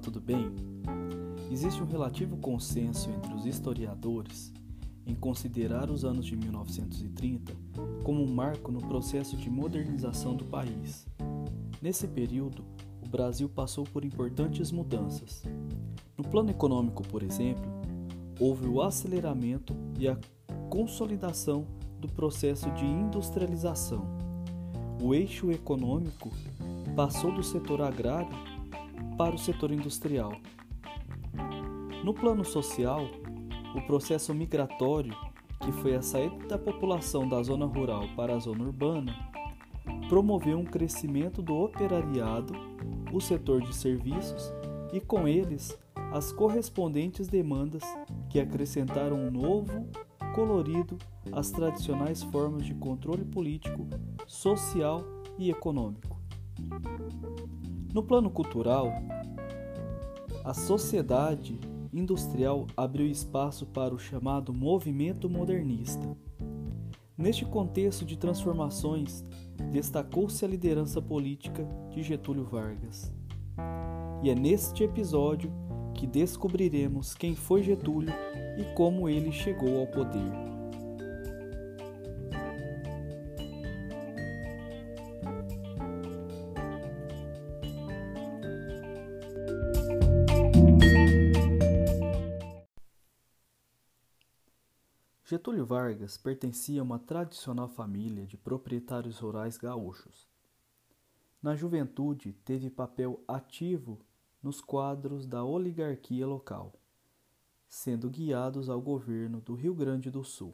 tudo bem? Existe um relativo consenso entre os historiadores em considerar os anos de 1930 como um marco no processo de modernização do país. Nesse período, o Brasil passou por importantes mudanças. No plano econômico, por exemplo, houve o aceleramento e a consolidação do processo de industrialização. O eixo econômico passou do setor agrário para o setor industrial. No plano social, o processo migratório, que foi a saída da população da zona rural para a zona urbana, promoveu um crescimento do operariado, o setor de serviços e, com eles, as correspondentes demandas que acrescentaram um novo colorido às tradicionais formas de controle político, social e econômico. No plano cultural, a sociedade industrial abriu espaço para o chamado movimento modernista. Neste contexto de transformações, destacou-se a liderança política de Getúlio Vargas. E é neste episódio que descobriremos quem foi Getúlio e como ele chegou ao poder. Getúlio Vargas pertencia a uma tradicional família de proprietários rurais gaúchos. Na juventude, teve papel ativo nos quadros da oligarquia local, sendo guiados ao governo do Rio Grande do Sul.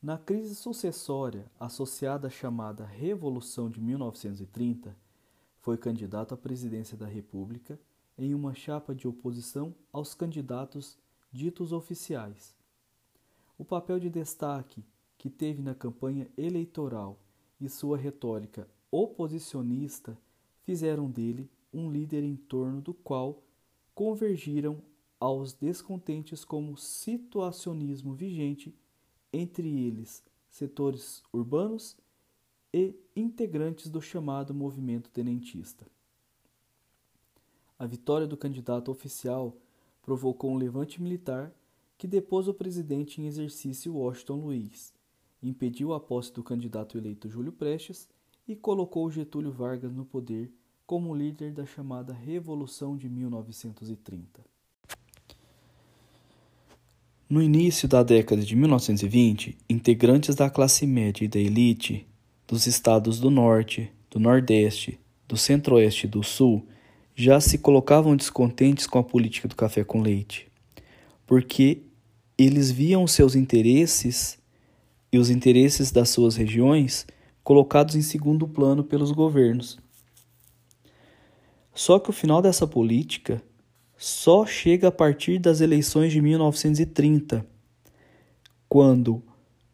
Na crise sucessória associada à chamada Revolução de 1930, foi candidato à presidência da República em uma chapa de oposição aos candidatos ditos oficiais o papel de destaque que teve na campanha eleitoral e sua retórica oposicionista fizeram dele um líder em torno do qual convergiram aos descontentes com o situacionismo vigente, entre eles setores urbanos e integrantes do chamado movimento tenentista. A vitória do candidato oficial provocou um levante militar que depôs o presidente em exercício Washington Luiz, impediu a posse do candidato eleito Júlio Prestes e colocou Getúlio Vargas no poder como líder da chamada Revolução de 1930. No início da década de 1920, integrantes da classe média e da elite dos estados do Norte, do Nordeste, do Centro-Oeste e do Sul já se colocavam descontentes com a política do café com leite porque eles viam seus interesses e os interesses das suas regiões colocados em segundo plano pelos governos. Só que o final dessa política só chega a partir das eleições de 1930, quando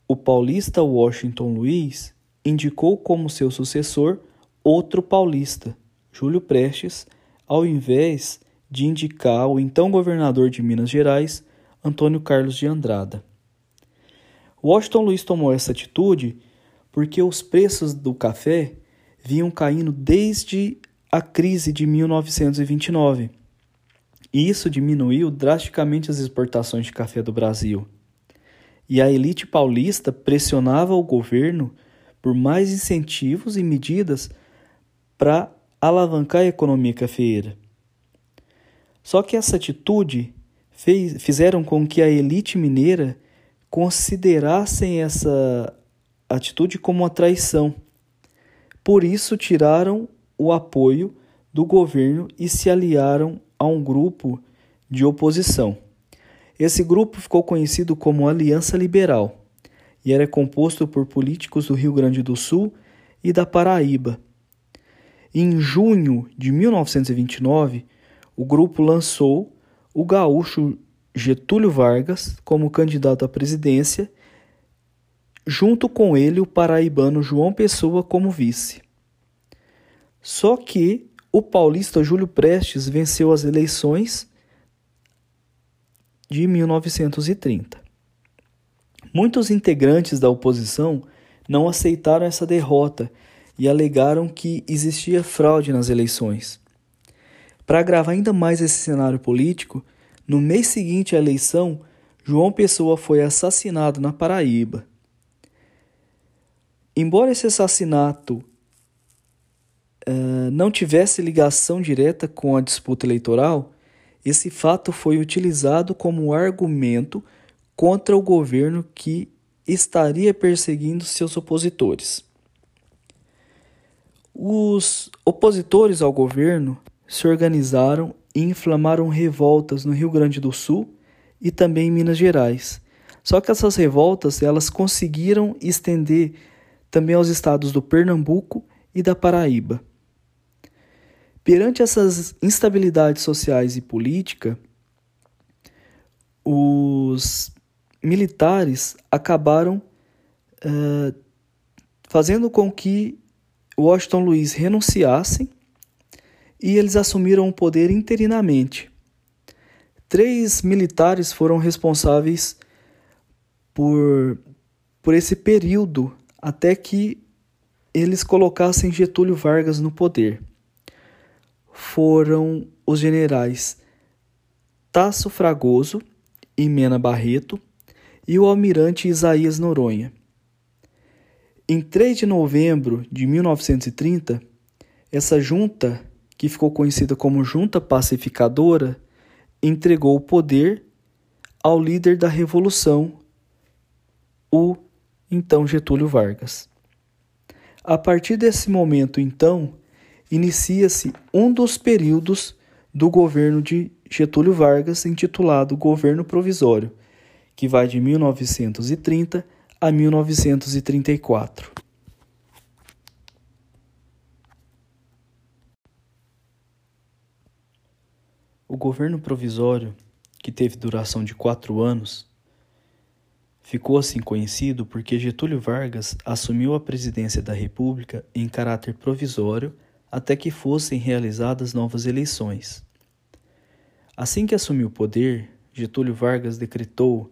o paulista Washington Luiz indicou como seu sucessor outro paulista, Júlio Prestes, ao invés de indicar o então governador de Minas Gerais, Antônio Carlos de Andrada. Washington Luiz tomou essa atitude porque os preços do café vinham caindo desde a crise de 1929. E isso diminuiu drasticamente as exportações de café do Brasil. E a elite paulista pressionava o governo por mais incentivos e medidas para alavancar a economia cafeeira. Só que essa atitude fez, fizeram com que a elite mineira considerassem essa atitude como uma traição. Por isso, tiraram o apoio do governo e se aliaram a um grupo de oposição. Esse grupo ficou conhecido como Aliança Liberal e era composto por políticos do Rio Grande do Sul e da Paraíba. Em junho de 1929, o grupo lançou o gaúcho Getúlio Vargas como candidato à presidência, junto com ele o paraibano João Pessoa como vice. Só que o paulista Júlio Prestes venceu as eleições de 1930. Muitos integrantes da oposição não aceitaram essa derrota e alegaram que existia fraude nas eleições. Para agravar ainda mais esse cenário político, no mês seguinte à eleição, João Pessoa foi assassinado na Paraíba. Embora esse assassinato uh, não tivesse ligação direta com a disputa eleitoral, esse fato foi utilizado como argumento contra o governo que estaria perseguindo seus opositores. Os opositores ao governo se organizaram e inflamaram revoltas no Rio Grande do Sul e também em Minas Gerais. Só que essas revoltas elas conseguiram estender também aos estados do Pernambuco e da Paraíba. Perante essas instabilidades sociais e política, os militares acabaram uh, fazendo com que Washington Luiz renunciasse e eles assumiram o poder interinamente. Três militares foram responsáveis por, por esse período até que eles colocassem Getúlio Vargas no poder. Foram os generais Tasso Fragoso e Mena Barreto e o almirante Isaías Noronha. Em 3 de novembro de 1930, essa junta, que ficou conhecida como Junta Pacificadora, entregou o poder ao líder da revolução, o então Getúlio Vargas. A partir desse momento, então, inicia-se um dos períodos do governo de Getúlio Vargas, intitulado Governo Provisório, que vai de 1930 a 1934. O governo provisório, que teve duração de quatro anos, Ficou assim conhecido porque Getúlio Vargas assumiu a presidência da República em caráter provisório até que fossem realizadas novas eleições. Assim que assumiu o poder, Getúlio Vargas decretou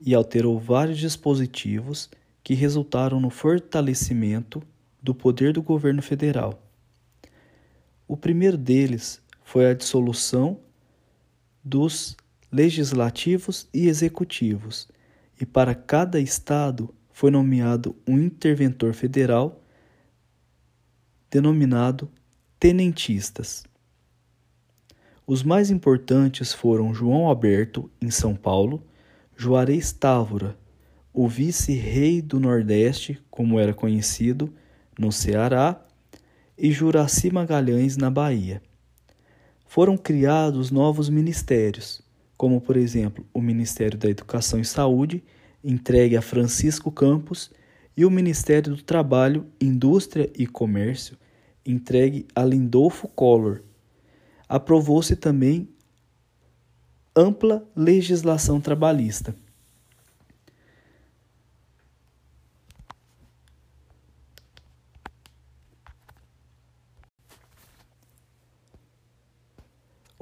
e alterou vários dispositivos que resultaram no fortalecimento do poder do governo federal. O primeiro deles foi a dissolução dos legislativos e executivos, e para cada estado foi nomeado um interventor federal denominado tenentistas. Os mais importantes foram João Alberto, em São Paulo, Juarez Távora, o vice-rei do Nordeste, como era conhecido, no Ceará, e Juraci Magalhães, na Bahia. Foram criados novos ministérios, como por exemplo o Ministério da Educação e Saúde, entregue a Francisco Campos, e o Ministério do Trabalho, Indústria e Comércio, entregue a Lindolfo Collor. Aprovou-se também ampla legislação trabalhista.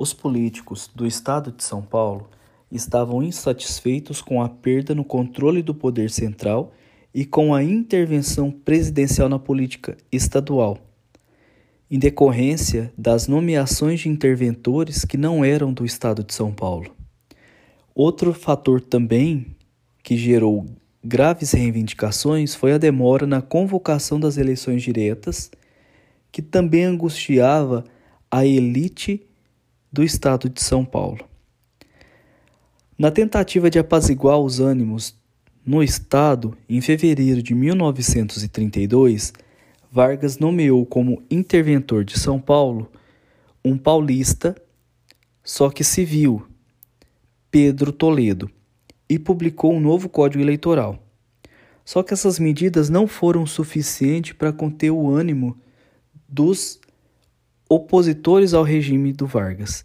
Os políticos do estado de São Paulo estavam insatisfeitos com a perda no controle do poder central e com a intervenção presidencial na política estadual, em decorrência das nomeações de interventores que não eram do estado de São Paulo. Outro fator também que gerou graves reivindicações foi a demora na convocação das eleições diretas, que também angustiava a elite do estado de São Paulo. Na tentativa de apaziguar os ânimos no estado, em fevereiro de 1932, Vargas nomeou como interventor de São Paulo um paulista, só que civil, Pedro Toledo, e publicou um novo Código Eleitoral. Só que essas medidas não foram suficientes para conter o ânimo dos opositores ao regime do Vargas.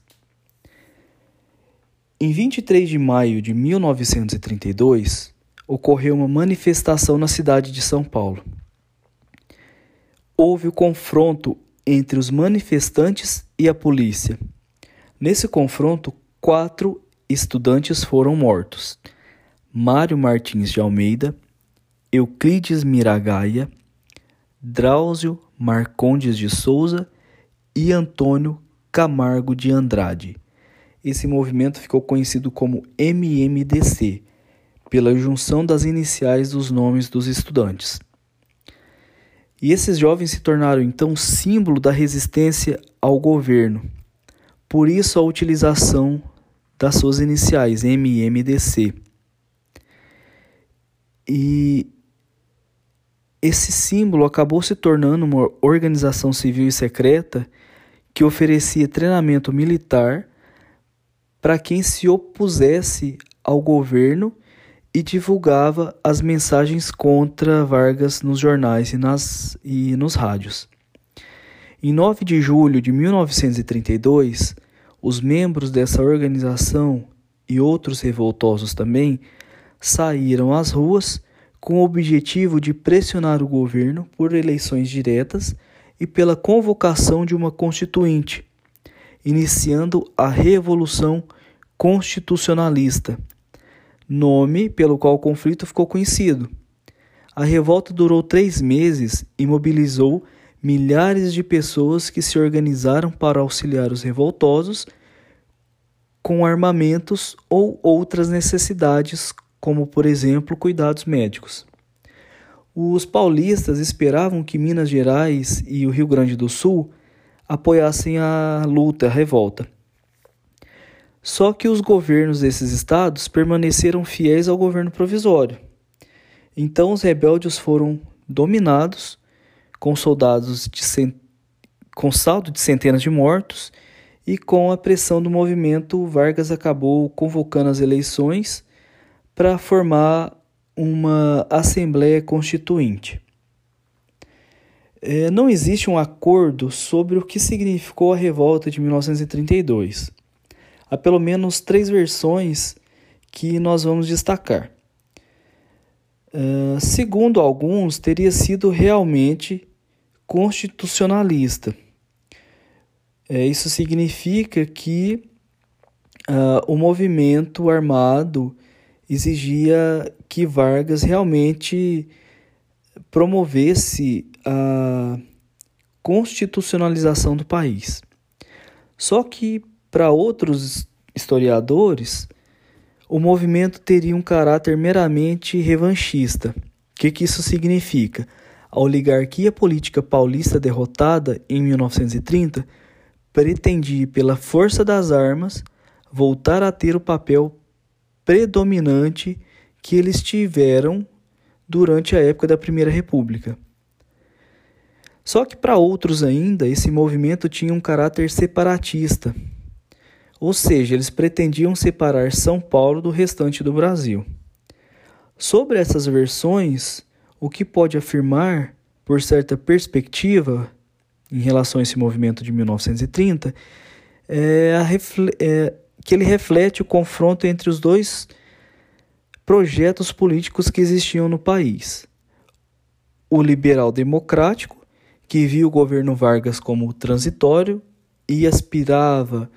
Em 23 de maio de 1932, ocorreu uma manifestação na cidade de São Paulo. Houve o confronto entre os manifestantes e a polícia. Nesse confronto, quatro estudantes foram mortos: Mário Martins de Almeida, Euclides Miragaia, Drauzio Marcondes de Souza e Antônio Camargo de Andrade. Esse movimento ficou conhecido como MMDC, pela junção das iniciais dos nomes dos estudantes. E esses jovens se tornaram então símbolo da resistência ao governo. Por isso a utilização das suas iniciais, MMDC. E esse símbolo acabou se tornando uma organização civil e secreta que oferecia treinamento militar para quem se opusesse ao governo e divulgava as mensagens contra Vargas nos jornais e, nas, e nos rádios. Em 9 de julho de 1932, os membros dessa organização e outros revoltosos também saíram às ruas com o objetivo de pressionar o governo por eleições diretas e pela convocação de uma constituinte, iniciando a Revolução Constitucionalista, nome pelo qual o conflito ficou conhecido. A revolta durou três meses e mobilizou milhares de pessoas que se organizaram para auxiliar os revoltosos com armamentos ou outras necessidades, como, por exemplo, cuidados médicos. Os paulistas esperavam que Minas Gerais e o Rio Grande do Sul apoiassem a luta, a revolta. Só que os governos desses estados permaneceram fiéis ao governo provisório. Então os rebeldes foram dominados, com soldados de cent... com saldo de centenas de mortos, e com a pressão do movimento, Vargas acabou convocando as eleições para formar uma Assembleia Constituinte. É, não existe um acordo sobre o que significou a revolta de 1932. Há pelo menos três versões que nós vamos destacar. Uh, segundo alguns, teria sido realmente constitucionalista. É, isso significa que uh, o movimento armado exigia que Vargas realmente promovesse a constitucionalização do país. Só que, para outros historiadores, o movimento teria um caráter meramente revanchista. O que, que isso significa? A oligarquia política paulista derrotada em 1930 pretendia, pela força das armas, voltar a ter o papel predominante que eles tiveram durante a época da Primeira República. Só que para outros ainda, esse movimento tinha um caráter separatista, ou seja, eles pretendiam separar São Paulo do restante do Brasil. Sobre essas versões, o que pode afirmar, por certa perspectiva, em relação a esse movimento de 1930, é, é que ele reflete o confronto entre os dois projetos políticos que existiam no país. O liberal democrático, que via o governo Vargas como transitório e aspirava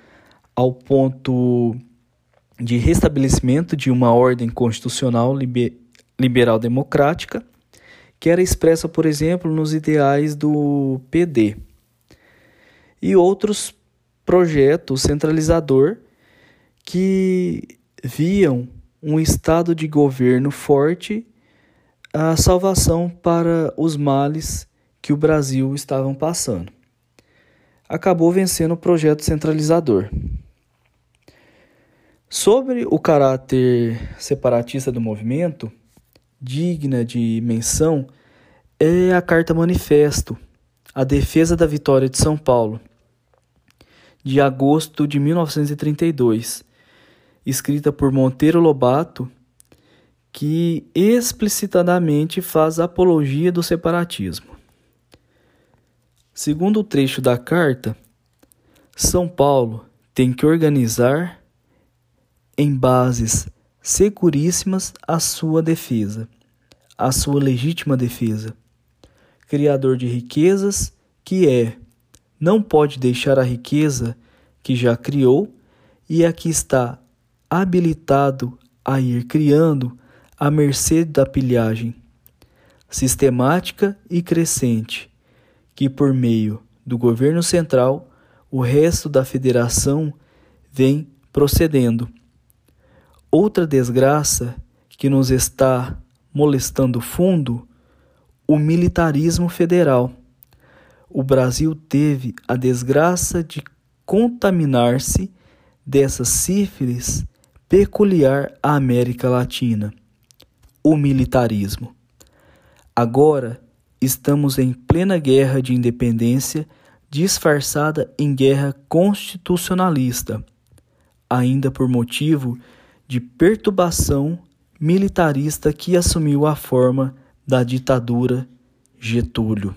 ao ponto de restabelecimento de uma ordem constitucional liberal democrática, que era expressa, por exemplo, nos ideais do PD. E outros projetos centralizador que viam um estado de governo forte, a salvação para os males que o Brasil estava passando. Acabou vencendo o projeto centralizador. Sobre o caráter separatista do movimento, digna de menção é a Carta Manifesto, a defesa da vitória de São Paulo, de agosto de 1932 escrita por Monteiro Lobato, que explicitamente faz apologia do separatismo. Segundo o trecho da carta, São Paulo tem que organizar em bases seguríssimas a sua defesa, a sua legítima defesa. Criador de riquezas, que é, não pode deixar a riqueza que já criou e aqui está habilitado a ir criando à mercê da pilhagem sistemática e crescente, que por meio do governo central o resto da federação vem procedendo. Outra desgraça que nos está molestando fundo, o militarismo federal. O Brasil teve a desgraça de contaminar-se dessa sífilis peculiar à América Latina, o militarismo. Agora estamos em plena guerra de independência, disfarçada em guerra constitucionalista, ainda por motivo de perturbação militarista que assumiu a forma da ditadura Getúlio.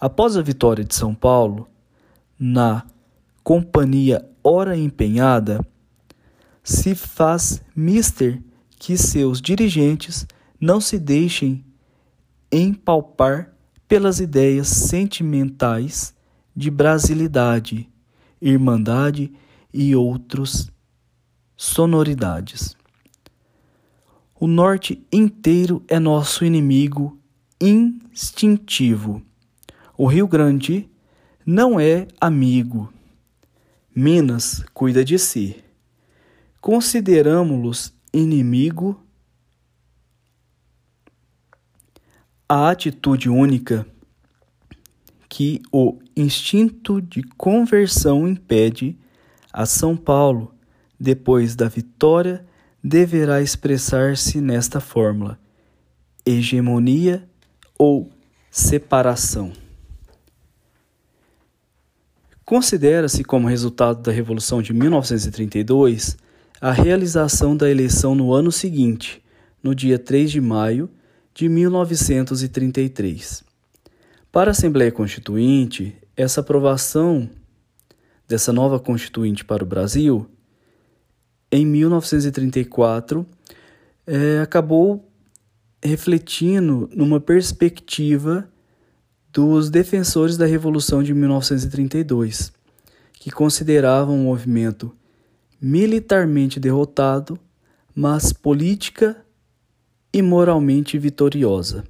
Após a vitória de São Paulo, na Companhia Hora Empenhada, se faz mister que seus dirigentes não se deixem empalpar pelas ideias sentimentais de brasilidade, irmandade e outros sonoridades. O norte inteiro é nosso inimigo instintivo. O Rio Grande não é amigo. Minas cuida de si. Consideramos-los inimigo. A atitude única que o instinto de conversão impede a São Paulo depois da vitória deverá expressar-se nesta fórmula: hegemonia ou separação. Considera-se como resultado da Revolução de 1932 a realização da eleição no ano seguinte, no dia 3 de maio de 1933. Para a Assembleia Constituinte, essa aprovação dessa nova Constituinte para o Brasil em 1934, é, acabou refletindo numa perspectiva dos defensores da Revolução de 1932, que consideravam o movimento militarmente derrotado, mas política e moralmente vitoriosa.